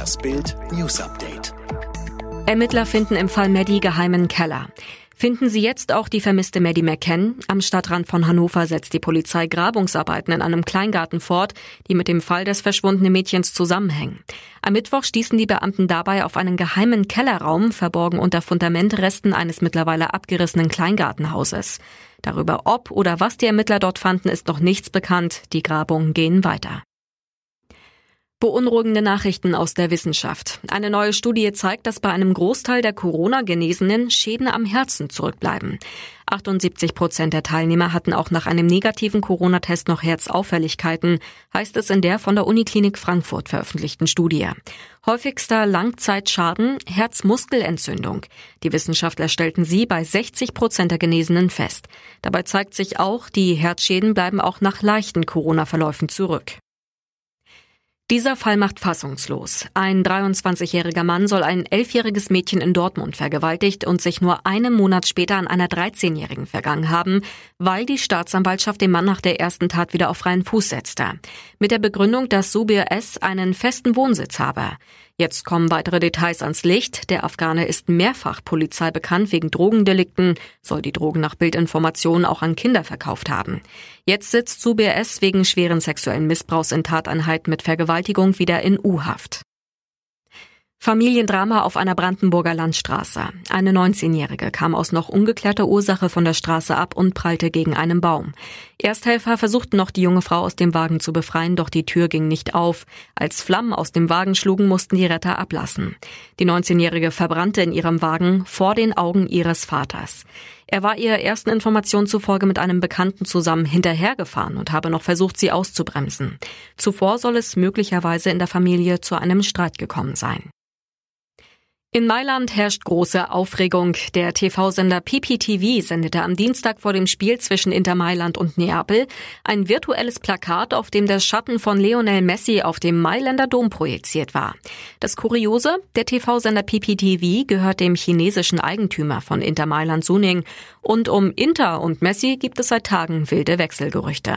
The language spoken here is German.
Das Bild News Update. Ermittler finden im Fall Maddie geheimen Keller. Finden Sie jetzt auch die vermisste Maddie McCann? Am Stadtrand von Hannover setzt die Polizei Grabungsarbeiten in einem Kleingarten fort, die mit dem Fall des verschwundenen Mädchens zusammenhängen. Am Mittwoch stießen die Beamten dabei auf einen geheimen Kellerraum, verborgen unter Fundamentresten eines mittlerweile abgerissenen Kleingartenhauses. Darüber ob oder was die Ermittler dort fanden, ist noch nichts bekannt. Die Grabungen gehen weiter. Beunruhigende Nachrichten aus der Wissenschaft. Eine neue Studie zeigt, dass bei einem Großteil der Corona-Genesenen Schäden am Herzen zurückbleiben. 78 Prozent der Teilnehmer hatten auch nach einem negativen Corona-Test noch Herzauffälligkeiten, heißt es in der von der Uniklinik Frankfurt veröffentlichten Studie. Häufigster Langzeitschaden Herzmuskelentzündung. Die Wissenschaftler stellten sie bei 60 Prozent der Genesenen fest. Dabei zeigt sich auch, die Herzschäden bleiben auch nach leichten Corona-Verläufen zurück. Dieser Fall macht fassungslos. Ein 23-jähriger Mann soll ein elfjähriges Mädchen in Dortmund vergewaltigt und sich nur einen Monat später an einer 13-jährigen vergangen haben, weil die Staatsanwaltschaft den Mann nach der ersten Tat wieder auf freien Fuß setzte. Mit der Begründung, dass Subir S. einen festen Wohnsitz habe. Jetzt kommen weitere Details ans Licht. Der Afghane ist mehrfach Polizei bekannt wegen Drogendelikten, soll die Drogen nach Bildinformationen auch an Kinder verkauft haben. Jetzt sitzt Subir S. wegen schweren sexuellen Missbrauchs in Tateinheiten mit Vergewaltigung wieder in U-Haft. Familiendrama auf einer Brandenburger Landstraße. Eine 19-Jährige kam aus noch ungeklärter Ursache von der Straße ab und prallte gegen einen Baum. Ersthelfer versuchten noch die junge Frau aus dem Wagen zu befreien, doch die Tür ging nicht auf. Als Flammen aus dem Wagen schlugen, mussten die Retter ablassen. Die 19-Jährige verbrannte in ihrem Wagen vor den Augen ihres Vaters. Er war ihrer ersten Information zufolge mit einem Bekannten zusammen hinterhergefahren und habe noch versucht, sie auszubremsen. Zuvor soll es möglicherweise in der Familie zu einem Streit gekommen sein. In Mailand herrscht große Aufregung. Der TV-Sender PPTV sendete am Dienstag vor dem Spiel zwischen Inter Mailand und Neapel ein virtuelles Plakat, auf dem der Schatten von Lionel Messi auf dem Mailänder Dom projiziert war. Das Kuriose, der TV-Sender PPTV gehört dem chinesischen Eigentümer von Inter Mailand Suning und um Inter und Messi gibt es seit Tagen wilde Wechselgerüchte.